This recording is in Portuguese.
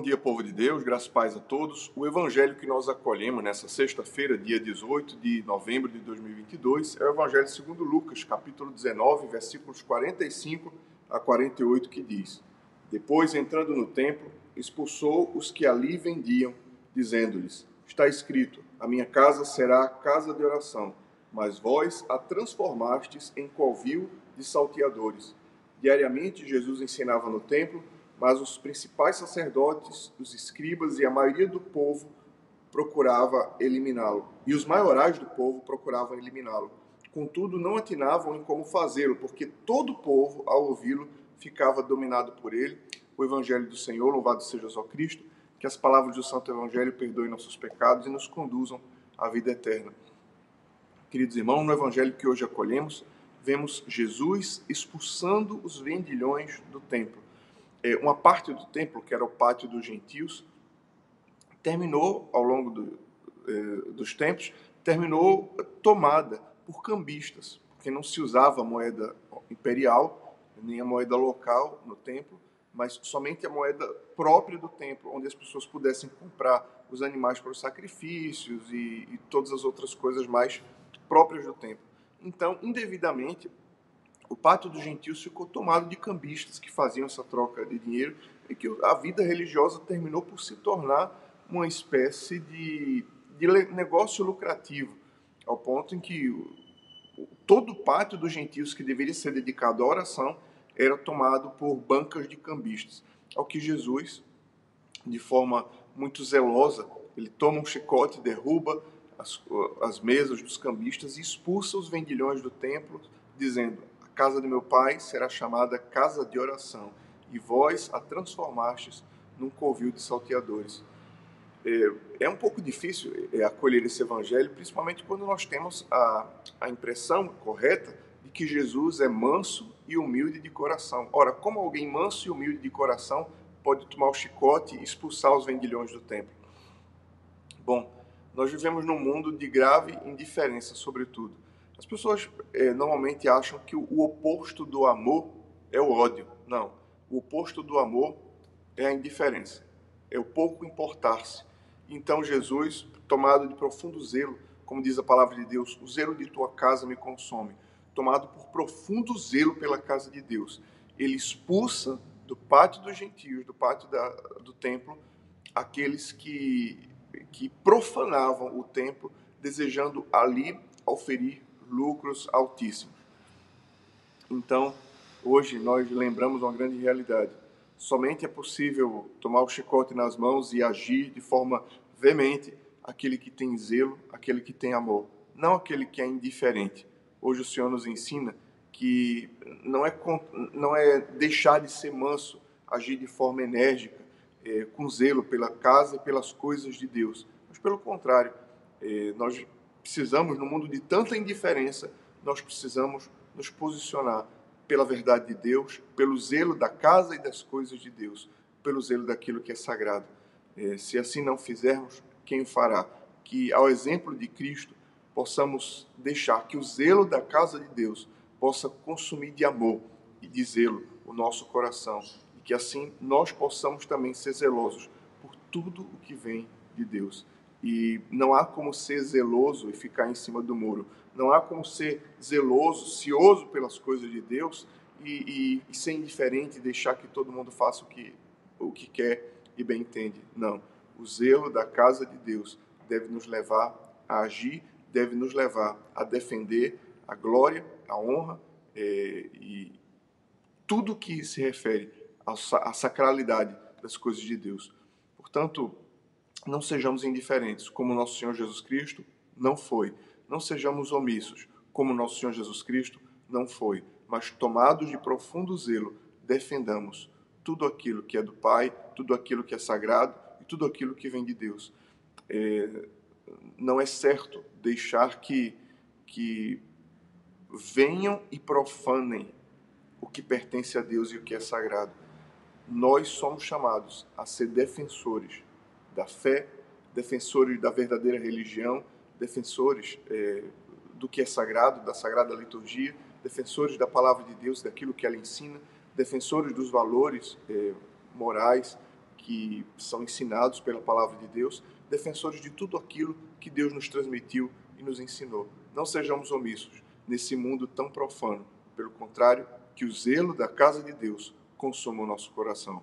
dia, povo de Deus, graças e paz a todos. O evangelho que nós acolhemos nessa sexta-feira, dia 18 de novembro de 2022, é o evangelho segundo Lucas, capítulo 19, versículos 45 a 48, que diz: Depois, entrando no templo, expulsou os que ali vendiam, dizendo-lhes: Está escrito: A minha casa será casa de oração, mas vós a transformastes em covil de salteadores. Diariamente Jesus ensinava no templo mas os principais sacerdotes, os escribas e a maioria do povo procurava eliminá-lo. E os maiorais do povo procuravam eliminá-lo. Contudo, não atinavam em como fazê-lo, porque todo o povo, ao ouvi-lo, ficava dominado por ele. O Evangelho do Senhor, louvado seja só Cristo, que as palavras do Santo Evangelho perdoem nossos pecados e nos conduzam à vida eterna. Queridos irmãos, no Evangelho que hoje acolhemos, vemos Jesus expulsando os vendilhões do templo uma parte do templo, que era o pátio dos gentios, terminou, ao longo do, é, dos tempos, terminou tomada por cambistas, porque não se usava a moeda imperial, nem a moeda local no templo, mas somente a moeda própria do templo, onde as pessoas pudessem comprar os animais para os sacrifícios e, e todas as outras coisas mais próprias do templo. Então, indevidamente, o pátio dos gentios ficou tomado de cambistas que faziam essa troca de dinheiro e que a vida religiosa terminou por se tornar uma espécie de, de negócio lucrativo, ao ponto em que todo o pátio dos gentios que deveria ser dedicado à oração era tomado por bancas de cambistas. Ao que Jesus, de forma muito zelosa, ele toma um chicote, derruba as, as mesas dos cambistas e expulsa os vendilhões do templo, dizendo: casa de meu pai será chamada casa de oração, e vós a transformastes num covil de salteadores. É, é um pouco difícil é, acolher esse evangelho, principalmente quando nós temos a, a impressão correta de que Jesus é manso e humilde de coração. Ora, como alguém manso e humilde de coração pode tomar o chicote e expulsar os vendilhões do templo? Bom, nós vivemos num mundo de grave indiferença, sobretudo. As pessoas é, normalmente acham que o, oposto do amor é o ódio. Não. O oposto do amor é a indiferença, é o pouco importar-se. Então Jesus, tomado de profundo zelo, como diz a palavra de Deus, o zelo de tua casa me consome. Tomado por profundo zelo pela casa de Deus, ele expulsa do pátio dos gentios, do pátio da, do templo, aqueles que, que profanavam o templo, desejando ali oferir lucros altíssimos. Então, hoje nós lembramos uma grande realidade. Somente é possível tomar o chicote nas mãos e agir de forma veemente aquele que tem zelo, aquele que tem amor, não aquele que é indiferente. Hoje o Senhor nos ensina que não é, não é deixar de ser manso, agir de forma enérgica, é, com zelo pela casa e pelas coisas de Deus. Mas, pelo contrário, é, nós precisamos, no mundo de tanta indiferença, nós precisamos nos posicionar pela verdade de Deus, pelo zelo da casa e das coisas de Deus, pelo zelo daquilo que é sagrado. É, se assim não fizermos, quem o fará? Que, ao exemplo de Cristo, possamos deixar que o zelo da casa de Deus possa consumir de amor e de zelo o nosso coração e que assim nós possamos também ser zelosos por tudo o que vem de Deus. E não há como ser zeloso e ficar em cima do muro. Não há como ser zeloso, cioso pelas coisas de Deus e, e, e ser indiferente e deixar que todo mundo faça o que, o que quer e bem entende. Não. O zelo da casa de Deus deve nos levar a agir, deve nos levar a defender a glória, a honra é, e tudo que se refere à sacralidade das coisas de Deus. Portanto, não sejamos indiferentes, como nosso Senhor Jesus Cristo não foi. Não sejamos omissos, como nosso Senhor Jesus Cristo não foi. Mas tomados de profundo zelo, defendamos tudo aquilo que é do Pai, tudo aquilo que é sagrado e tudo aquilo que vem de Deus. É, não é certo deixar que, que venham e profanem o que pertence a Deus e o que é sagrado. Nós somos chamados a ser defensores da fé, defensores da verdadeira religião, defensores é, do que é sagrado, da sagrada liturgia, defensores da palavra de Deus, daquilo que ela ensina, defensores dos valores é, morais que são ensinados pela palavra de Deus, defensores de tudo aquilo que Deus nos transmitiu e nos ensinou. Não sejamos omissos nesse mundo tão profano. Pelo contrário, que o zelo da casa de Deus consuma o nosso coração.